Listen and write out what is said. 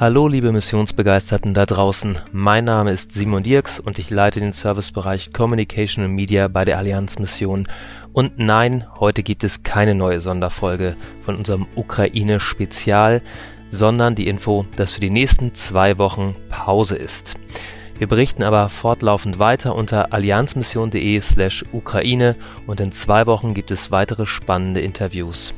Hallo liebe Missionsbegeisterten da draußen, mein Name ist Simon Dirks und ich leite den Servicebereich Communication und Media bei der Allianz Mission. Und nein, heute gibt es keine neue Sonderfolge von unserem Ukraine-Spezial, sondern die Info, dass für die nächsten zwei Wochen Pause ist. Wir berichten aber fortlaufend weiter unter allianzmission.de slash Ukraine und in zwei Wochen gibt es weitere spannende Interviews.